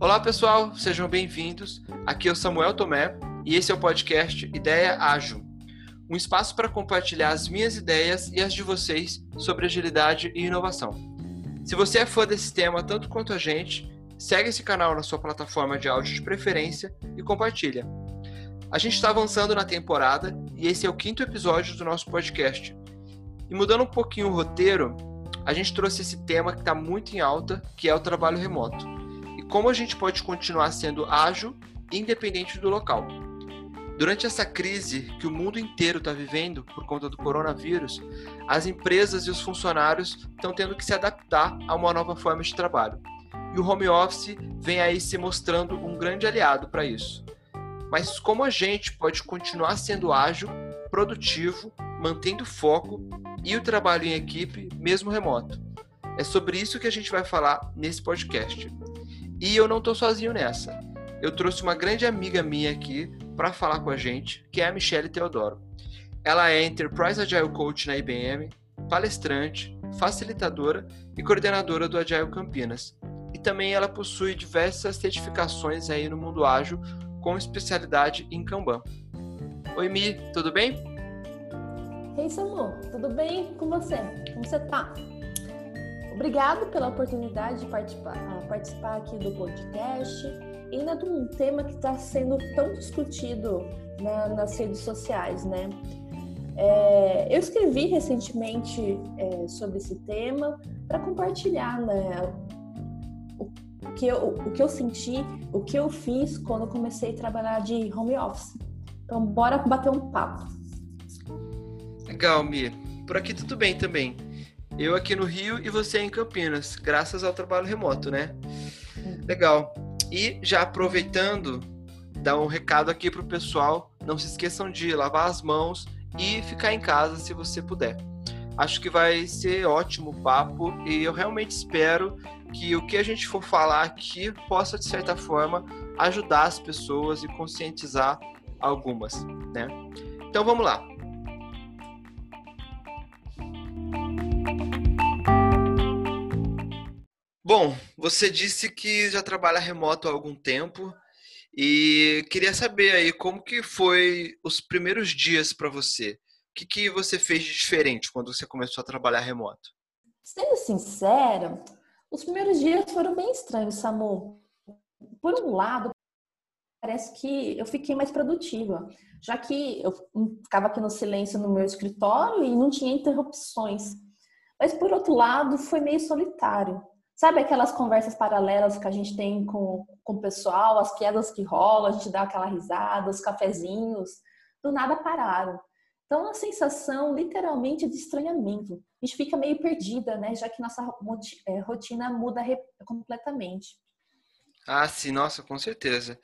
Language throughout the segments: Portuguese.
Olá pessoal, sejam bem-vindos. Aqui é o Samuel Tomé e esse é o podcast Ideia Ágil, um espaço para compartilhar as minhas ideias e as de vocês sobre agilidade e inovação. Se você é fã desse tema tanto quanto a gente, segue esse canal na sua plataforma de áudio de preferência e compartilha. A gente está avançando na temporada e esse é o quinto episódio do nosso podcast. E mudando um pouquinho o roteiro, a gente trouxe esse tema que está muito em alta, que é o trabalho remoto como a gente pode continuar sendo ágil independente do local. Durante essa crise que o mundo inteiro está vivendo por conta do coronavírus, as empresas e os funcionários estão tendo que se adaptar a uma nova forma de trabalho. E o home office vem aí se mostrando um grande aliado para isso. Mas como a gente pode continuar sendo ágil, produtivo, mantendo foco e o trabalho em equipe, mesmo remoto? É sobre isso que a gente vai falar nesse podcast. E eu não estou sozinho nessa. Eu trouxe uma grande amiga minha aqui para falar com a gente, que é a Michelle Teodoro. Ela é Enterprise Agile Coach na IBM, palestrante, facilitadora e coordenadora do Agile Campinas. E também ela possui diversas certificações aí no mundo ágil, com especialidade em Kanban. Oi, Mi, tudo bem? Ei, Samu, tudo bem com você? Como você tá? Obrigado pela oportunidade de participar, participar aqui do podcast ainda de um tema que está sendo tão discutido na, nas redes sociais, né? É, eu escrevi recentemente é, sobre esse tema para compartilhar né, o, que eu, o que eu senti, o que eu fiz quando eu comecei a trabalhar de home office. Então, bora bater um papo. Legal, Mi. Por aqui tudo bem também. Eu aqui no Rio e você em Campinas, graças ao trabalho remoto, né? Legal. E já aproveitando, dar um recado aqui pro pessoal, não se esqueçam de lavar as mãos e ficar em casa se você puder. Acho que vai ser ótimo o papo e eu realmente espero que o que a gente for falar aqui possa, de certa forma, ajudar as pessoas e conscientizar algumas, né? Então vamos lá. Bom, você disse que já trabalha remoto há algum tempo e queria saber aí como que foi os primeiros dias para você. O que, que você fez de diferente quando você começou a trabalhar remoto? Sendo sincera, os primeiros dias foram bem estranhos, Samu. Por um lado, parece que eu fiquei mais produtiva, já que eu ficava aqui no silêncio no meu escritório e não tinha interrupções. Mas por outro lado, foi meio solitário. Sabe aquelas conversas paralelas que a gente tem com, com o pessoal, as piadas que rolam, a gente dá aquela risada, os cafezinhos, do nada pararam. Então, a sensação literalmente de estranhamento. A gente fica meio perdida, né? Já que nossa é, rotina muda completamente. Ah, sim, nossa, com certeza.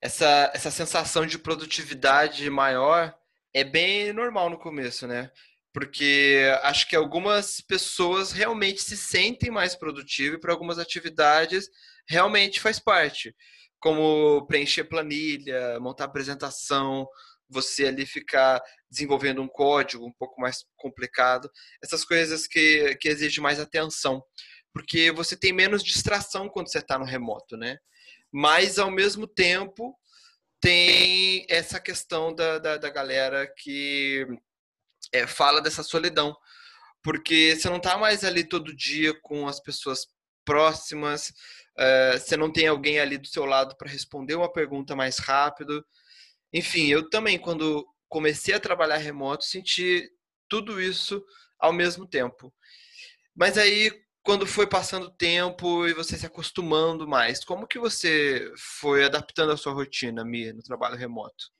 Essa, essa sensação de produtividade maior é bem normal no começo, né? Porque acho que algumas pessoas realmente se sentem mais produtivas e para algumas atividades realmente faz parte, como preencher planilha, montar apresentação, você ali ficar desenvolvendo um código um pouco mais complicado, essas coisas que, que exigem mais atenção, porque você tem menos distração quando você está no remoto, né? Mas, ao mesmo tempo, tem essa questão da, da, da galera que é, fala dessa solidão, porque você não está mais ali todo dia com as pessoas próximas, é, você não tem alguém ali do seu lado para responder uma pergunta mais rápido. Enfim, eu também, quando comecei a trabalhar remoto, senti tudo isso ao mesmo tempo. Mas aí, quando foi passando o tempo e você se acostumando mais, como que você foi adaptando a sua rotina, Mia, no trabalho remoto?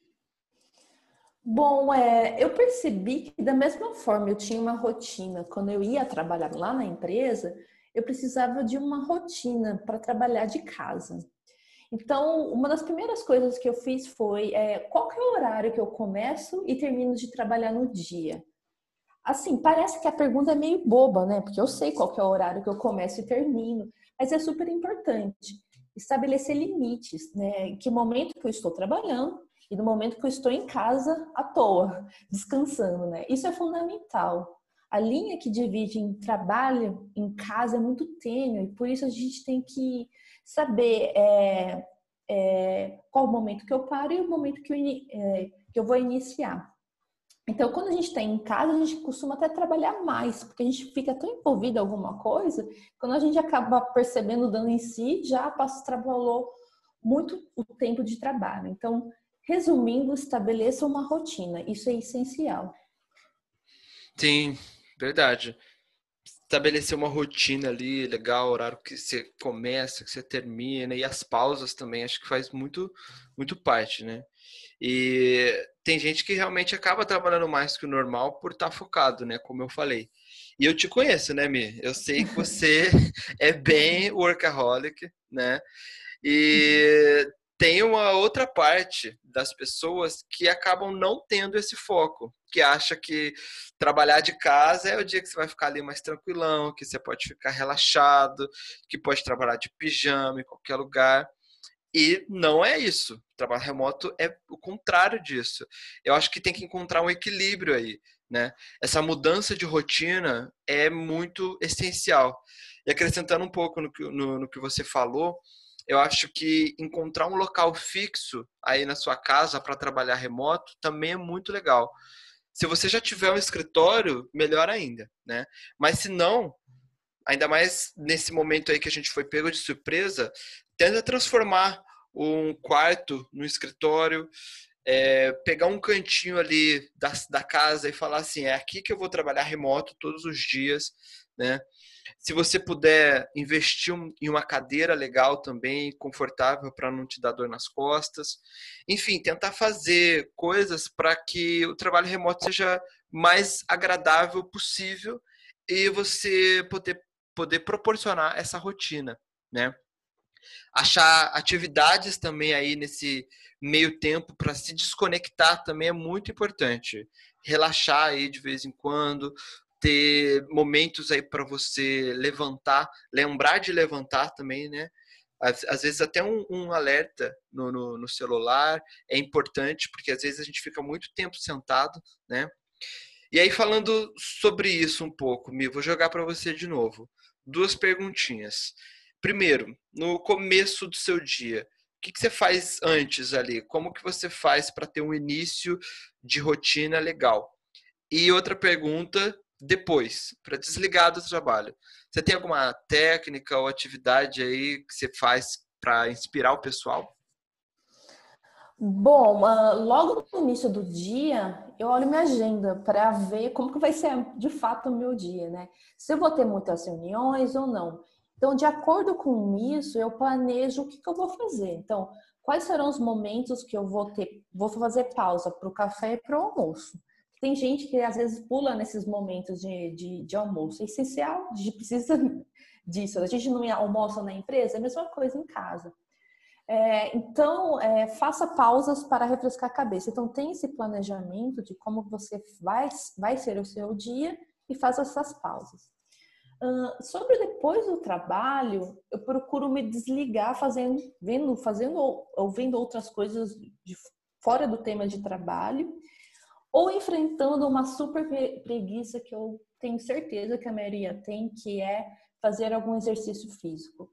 Bom, é, eu percebi que da mesma forma eu tinha uma rotina quando eu ia trabalhar lá na empresa, eu precisava de uma rotina para trabalhar de casa. Então, uma das primeiras coisas que eu fiz foi é, qual é o horário que eu começo e termino de trabalhar no dia? Assim, parece que a pergunta é meio boba, né? Porque eu sei qual é o horário que eu começo e termino, mas é super importante estabelecer limites, né? Que momento que eu estou trabalhando e no momento que eu estou em casa à toa, descansando, né? Isso é fundamental. a linha que divide em trabalho em casa é muito tênue, e por isso a gente tem que saber é, é, qual o momento que eu paro e o momento que eu, é, que eu vou iniciar. Então, quando a gente está em casa, a gente costuma até trabalhar mais, porque a gente fica tão envolvido em alguma coisa, quando a gente acaba percebendo o dano em si, já passa, trabalhou muito o tempo de trabalho. Então, resumindo, estabeleça uma rotina, isso é essencial. Sim, verdade. Estabelecer uma rotina ali, legal, horário que você começa, que você termina, e as pausas também, acho que faz muito, muito parte, né? E tem gente que realmente acaba trabalhando mais que o normal por estar tá focado, né? Como eu falei. E eu te conheço, né, Mi? Eu sei que você é bem workaholic, né? E tem uma outra parte das pessoas que acabam não tendo esse foco, que acha que trabalhar de casa é o dia que você vai ficar ali mais tranquilão, que você pode ficar relaxado, que pode trabalhar de pijama em qualquer lugar. E não é isso. trabalho remoto é o contrário disso. Eu acho que tem que encontrar um equilíbrio aí, né? Essa mudança de rotina é muito essencial. E acrescentando um pouco no que, no, no que você falou, eu acho que encontrar um local fixo aí na sua casa para trabalhar remoto também é muito legal. Se você já tiver um escritório, melhor ainda, né? Mas se não, ainda mais nesse momento aí que a gente foi pego de surpresa, tenta transformar um quarto no escritório, é, pegar um cantinho ali da, da casa e falar assim, é aqui que eu vou trabalhar remoto todos os dias, né? Se você puder investir em uma cadeira legal também, confortável para não te dar dor nas costas. Enfim, tentar fazer coisas para que o trabalho remoto seja mais agradável possível e você poder, poder proporcionar essa rotina, né? Achar atividades também aí nesse meio tempo para se desconectar também é muito importante. Relaxar aí de vez em quando, ter momentos aí para você levantar, lembrar de levantar também, né? Às, às vezes até um, um alerta no, no, no, celular é importante, porque às vezes a gente fica muito tempo sentado, né? E aí falando sobre isso um pouco, Mi, vou jogar para você de novo. Duas perguntinhas. Primeiro, no começo do seu dia, o que, que você faz antes ali? Como que você faz para ter um início de rotina legal? E outra pergunta, depois, para desligar do trabalho. Você tem alguma técnica ou atividade aí que você faz para inspirar o pessoal? Bom, uh, logo no início do dia, eu olho minha agenda para ver como que vai ser de fato o meu dia, né? Se eu vou ter muitas reuniões ou não. Então, de acordo com isso, eu planejo o que, que eu vou fazer. Então, quais serão os momentos que eu vou ter, vou fazer pausa para o café e para o almoço. Tem gente que às vezes pula nesses momentos de, de, de almoço. É essencial, a gente precisa disso. A gente não almoça na empresa, é a mesma coisa em casa. É, então, é, faça pausas para refrescar a cabeça. Então, tem esse planejamento de como você vai, vai ser o seu dia e faça essas pausas. Uh, sobre depois do trabalho, eu procuro me desligar fazendo, vendo, fazendo ou vendo outras coisas de, fora do tema de trabalho ou enfrentando uma super preguiça que eu tenho certeza que a maioria tem, que é fazer algum exercício físico.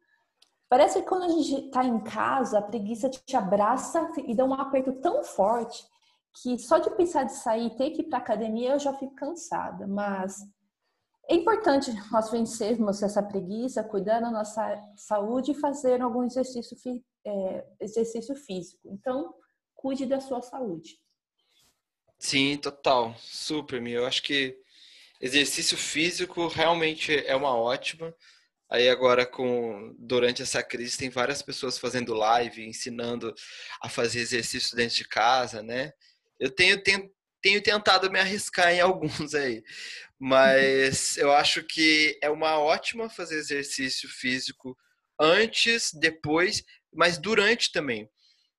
Parece que quando a gente está em casa, a preguiça te abraça e dá um aperto tão forte que só de pensar de sair e ter que ir para academia eu já fico cansada. Mas é importante nós vencermos essa preguiça, cuidar da nossa saúde e fazer algum exercício, é, exercício físico. Então, cuide da sua saúde. Sim, total. Super, meu. Eu acho que exercício físico realmente é uma ótima. Aí agora com durante essa crise tem várias pessoas fazendo live, ensinando a fazer exercício dentro de casa, né? Eu tenho, tenho, tenho tentado me arriscar em alguns aí, mas eu acho que é uma ótima fazer exercício físico antes, depois, mas durante também.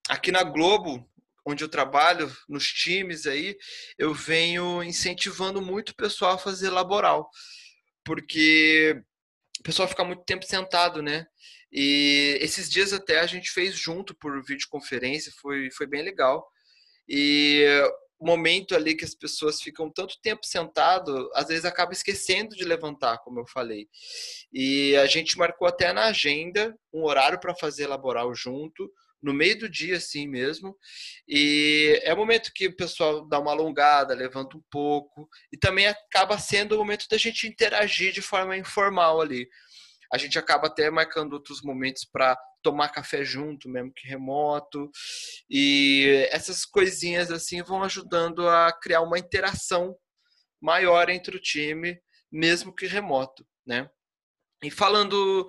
Aqui na Globo onde eu trabalho, nos times aí, eu venho incentivando muito o pessoal a fazer laboral, porque o pessoal fica muito tempo sentado, né? E esses dias até a gente fez junto por videoconferência, foi, foi bem legal. E momento ali que as pessoas ficam tanto tempo sentado, às vezes acaba esquecendo de levantar, como eu falei. E a gente marcou até na agenda um horário para fazer laboral junto, no meio do dia assim mesmo. E é o momento que o pessoal dá uma alongada, levanta um pouco, e também acaba sendo o momento da gente interagir de forma informal ali. A gente acaba até marcando outros momentos para tomar café junto, mesmo que remoto. E essas coisinhas assim vão ajudando a criar uma interação maior entre o time, mesmo que remoto, né? E falando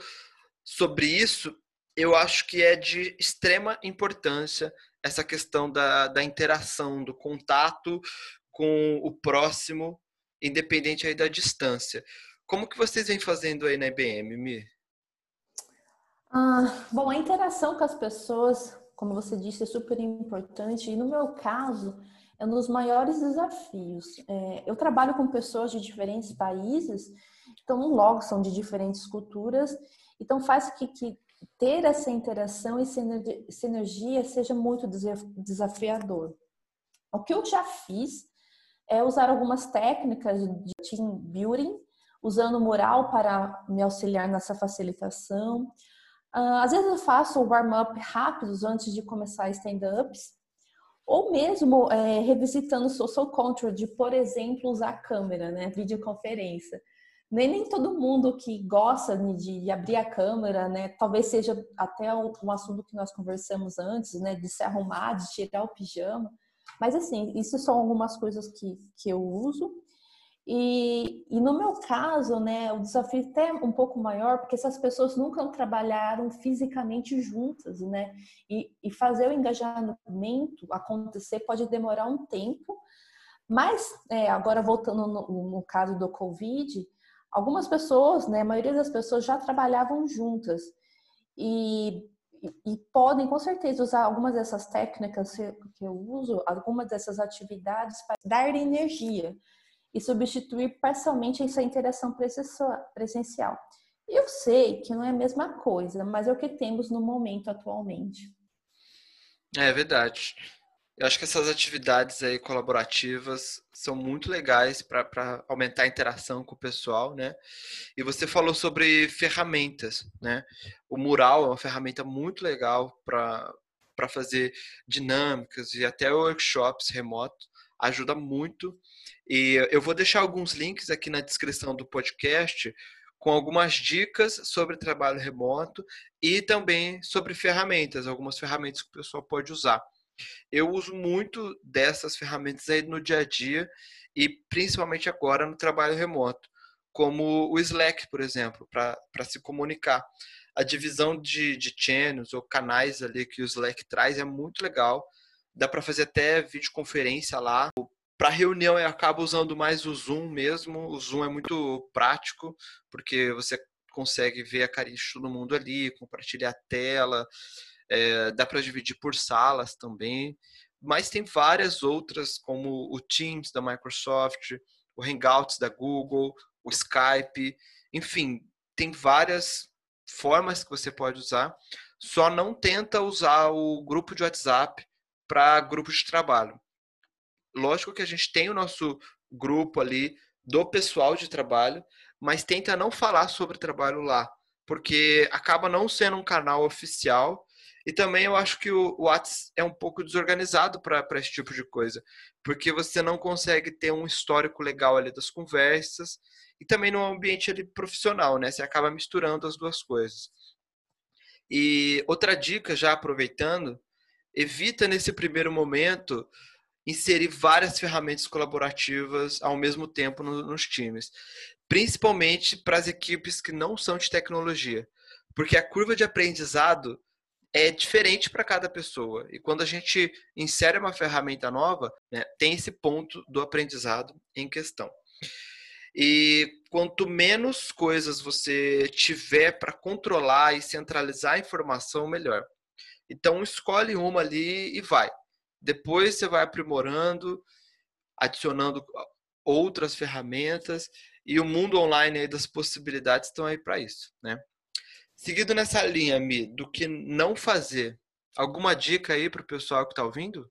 sobre isso, eu acho que é de extrema importância essa questão da, da interação, do contato com o próximo, independente aí da distância. Como que vocês vêm fazendo aí na IBM, Mi? Ah, bom, a interação com as pessoas, como você disse, é super importante. E no meu caso, é um dos maiores desafios. É, eu trabalho com pessoas de diferentes países, então logo são de diferentes culturas, então faz que, que ter essa interação e sinergia seja muito desafiador. O que eu já fiz é usar algumas técnicas de team building, usando mural para me auxiliar nessa facilitação, Uh, às vezes eu faço warm-up rápidos antes de começar stand-ups, ou mesmo é, revisitando social control de, por exemplo, usar câmera, né, videoconferência. Nem, nem todo mundo que gosta de, de abrir a câmera, né, talvez seja até um, assunto que nós conversamos antes, né, de se arrumar, de tirar o pijama. Mas assim, isso são algumas coisas que, que eu uso. E, e, no meu caso, né, o desafio é até um pouco maior, porque essas pessoas nunca trabalharam fisicamente juntas, né? E, e fazer o engajamento acontecer pode demorar um tempo, mas é, agora voltando no, no, caso do Covid, algumas pessoas, né, a maioria das pessoas já trabalhavam juntas e, e podem com certeza usar algumas dessas técnicas que eu uso, algumas dessas atividades para dar energia e substituir parcialmente essa interação presencial. Eu sei que não é a mesma coisa, mas é o que temos no momento atualmente. É verdade. Eu acho que essas atividades aí colaborativas são muito legais para aumentar a interação com o pessoal, né? E você falou sobre ferramentas, né? O mural é uma ferramenta muito legal para fazer dinâmicas e até workshops remotos. Ajuda muito e eu vou deixar alguns links aqui na descrição do podcast com algumas dicas sobre trabalho remoto e também sobre ferramentas, algumas ferramentas que o pessoal pode usar. Eu uso muito dessas ferramentas aí no dia a dia e principalmente agora no trabalho remoto, como o Slack, por exemplo, para se comunicar. A divisão de, de channels ou canais ali que o Slack traz é muito legal. Dá para fazer até videoconferência lá. Para reunião eu acabo usando mais o Zoom mesmo. O Zoom é muito prático, porque você consegue ver a carinha de todo mundo ali, compartilhar a tela, é, dá para dividir por salas também. Mas tem várias outras, como o Teams da Microsoft, o Hangouts da Google, o Skype, enfim, tem várias formas que você pode usar. Só não tenta usar o grupo de WhatsApp para grupo de trabalho lógico que a gente tem o nosso grupo ali do pessoal de trabalho, mas tenta não falar sobre trabalho lá, porque acaba não sendo um canal oficial. E também eu acho que o WhatsApp é um pouco desorganizado para esse tipo de coisa, porque você não consegue ter um histórico legal ali das conversas e também no ambiente ali profissional, né? Você acaba misturando as duas coisas. E outra dica, já aproveitando, evita nesse primeiro momento inserir várias ferramentas colaborativas ao mesmo tempo no, nos times, principalmente para as equipes que não são de tecnologia, porque a curva de aprendizado é diferente para cada pessoa. E quando a gente insere uma ferramenta nova, né, tem esse ponto do aprendizado em questão. E quanto menos coisas você tiver para controlar e centralizar a informação, melhor. Então escolhe uma ali e vai. Depois você vai aprimorando, adicionando outras ferramentas e o mundo online das possibilidades estão aí para isso, né? Seguido nessa linha, Mi, do que não fazer, alguma dica aí para o pessoal que está ouvindo?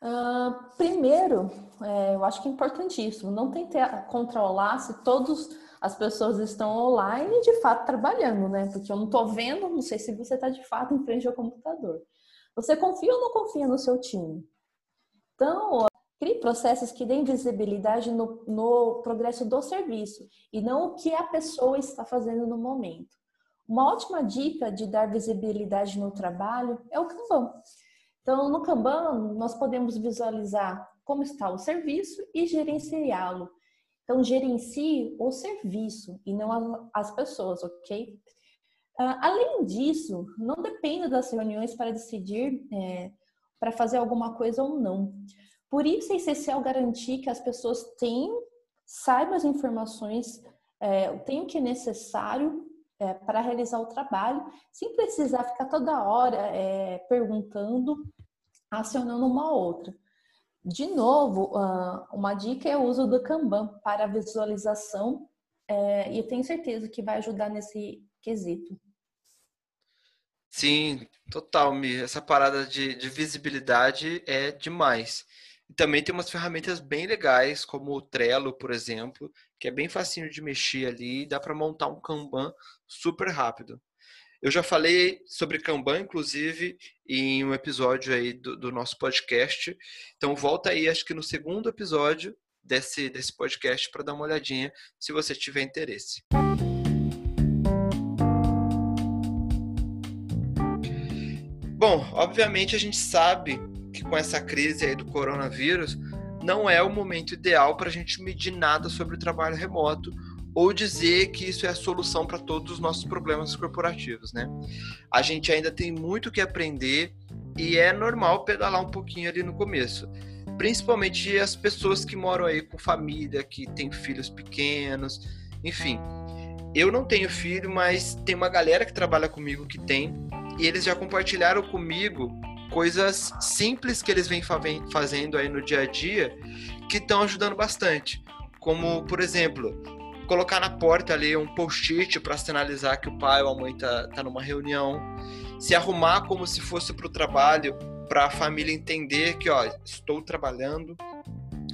Uh, primeiro, é, eu acho que é importantíssimo não tentar controlar se todas as pessoas estão online de fato trabalhando, né? Porque eu não estou vendo, não sei se você está de fato em frente ao computador. Você confia ou não confia no seu time? Então, crie processos que deem visibilidade no, no progresso do serviço e não o que a pessoa está fazendo no momento. Uma ótima dica de dar visibilidade no trabalho é o Kanban. Então, no Kanban, nós podemos visualizar como está o serviço e gerenciá-lo. Então, gerencie o serviço e não as pessoas, ok? Uh, além disso, não dependa das reuniões para decidir é, para fazer alguma coisa ou não. Por isso é essencial garantir que as pessoas tenham, saibam as informações, é, o que é necessário é, para realizar o trabalho, sem precisar ficar toda hora é, perguntando, acionando uma outra. De novo, uh, uma dica é o uso do Kanban para visualização é, e eu tenho certeza que vai ajudar nesse quesito. Sim, total, Mi. Essa parada de, de visibilidade é demais. E também tem umas ferramentas bem legais, como o Trello, por exemplo, que é bem facinho de mexer ali, dá para montar um Kanban super rápido. Eu já falei sobre Kanban, inclusive, em um episódio aí do, do nosso podcast. Então volta aí, acho que no segundo episódio desse, desse podcast para dar uma olhadinha, se você tiver interesse. Bom, obviamente a gente sabe que com essa crise aí do coronavírus, não é o momento ideal para a gente medir nada sobre o trabalho remoto ou dizer que isso é a solução para todos os nossos problemas corporativos, né? A gente ainda tem muito que aprender e é normal pedalar um pouquinho ali no começo. Principalmente as pessoas que moram aí com família, que têm filhos pequenos, enfim. Eu não tenho filho, mas tem uma galera que trabalha comigo que tem e eles já compartilharam comigo coisas simples que eles vêm fazendo aí no dia a dia que estão ajudando bastante. Como, por exemplo, colocar na porta ali um post-it para sinalizar que o pai ou a mãe tá, tá numa reunião, se arrumar como se fosse para o trabalho, para a família entender que, ó, estou trabalhando,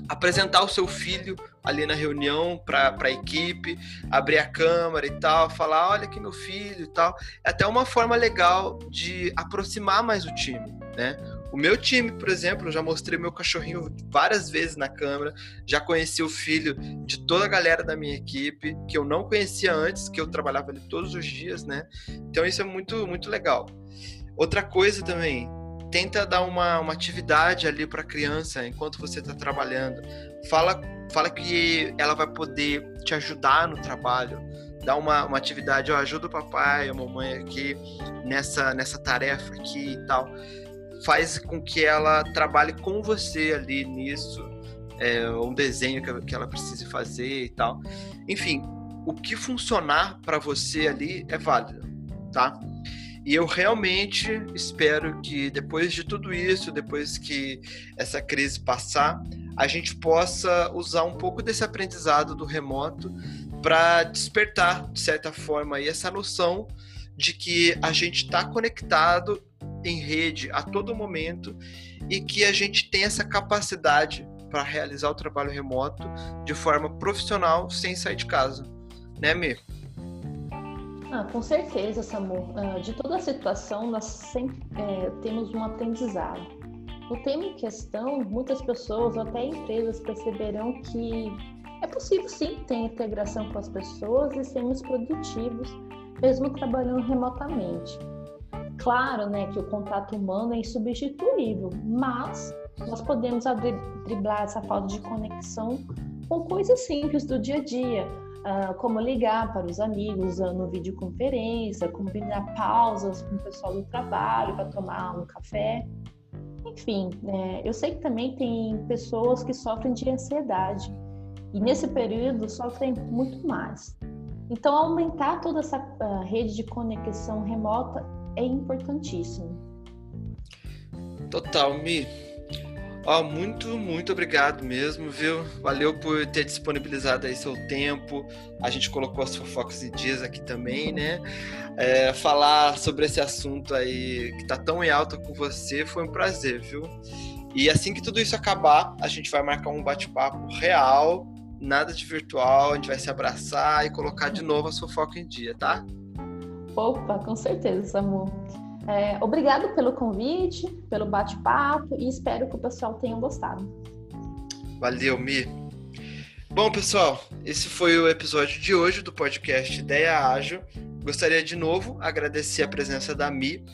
apresentar o seu filho ali na reunião para a equipe, abrir a câmera e tal, falar, olha aqui meu filho e tal. É até uma forma legal de aproximar mais o time, né? O meu time, por exemplo, já mostrei meu cachorrinho várias vezes na câmera, já conheci o filho de toda a galera da minha equipe, que eu não conhecia antes, que eu trabalhava ali todos os dias, né? Então isso é muito, muito legal. Outra coisa também, tenta dar uma, uma atividade ali para a criança enquanto você está trabalhando. Fala, fala que ela vai poder te ajudar no trabalho. Dá uma, uma atividade, ó, ajuda o papai, a mamãe aqui nessa, nessa tarefa aqui e tal. Faz com que ela trabalhe com você ali nisso, é, um desenho que, que ela precise fazer e tal. Enfim, o que funcionar para você ali é válido, tá? E eu realmente espero que depois de tudo isso, depois que essa crise passar, a gente possa usar um pouco desse aprendizado do remoto para despertar, de certa forma, aí, essa noção de que a gente está conectado em rede a todo momento e que a gente tem essa capacidade para realizar o trabalho remoto de forma profissional sem sair de casa. Né, Mir? Ah, com certeza, Samu. Ah, de toda a situação, nós sempre é, temos um aprendizado. No tema em questão, muitas pessoas, até empresas, perceberão que é possível sim ter integração com as pessoas e sermos produtivos, mesmo trabalhando remotamente. Claro, né, que o contato humano é insubstituível, mas nós podemos driblar essa falta de conexão com coisas simples do dia a dia, uh, como ligar para os amigos usando videoconferência, combinar pausas com o pessoal do trabalho para tomar um café. Enfim, né, eu sei que também tem pessoas que sofrem de ansiedade e nesse período sofrem muito mais. Então, aumentar toda essa uh, rede de conexão remota é importantíssimo. Total, Mi. Ó, muito, muito obrigado mesmo, viu? Valeu por ter disponibilizado aí seu tempo. A gente colocou as fofocas e dias aqui também, né? É, falar sobre esse assunto aí que tá tão em alta com você foi um prazer, viu? E assim que tudo isso acabar, a gente vai marcar um bate-papo real, nada de virtual, a gente vai se abraçar e colocar de novo a fofoca em dia, tá? Opa, com certeza, Samu. É, obrigado pelo convite, pelo bate-papo e espero que o pessoal tenha gostado. Valeu, Mi. Bom, pessoal, esse foi o episódio de hoje do podcast Ideia Ágil. Gostaria de novo agradecer a presença da Mi.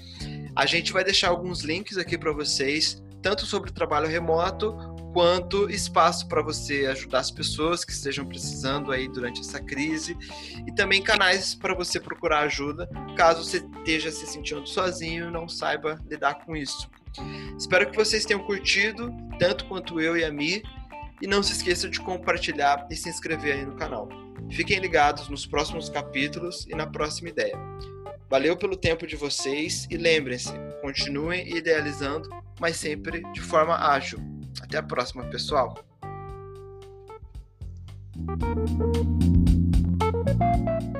A gente vai deixar alguns links aqui para vocês, tanto sobre o trabalho remoto quanto espaço para você ajudar as pessoas que estejam precisando aí durante essa crise e também canais para você procurar ajuda caso você esteja se sentindo sozinho e não saiba lidar com isso. Espero que vocês tenham curtido, tanto quanto eu e a Mi, e não se esqueça de compartilhar e se inscrever aí no canal. Fiquem ligados nos próximos capítulos e na próxima ideia. Valeu pelo tempo de vocês e lembrem-se, continuem idealizando, mas sempre de forma ágil. Até a próxima, pessoal. thank you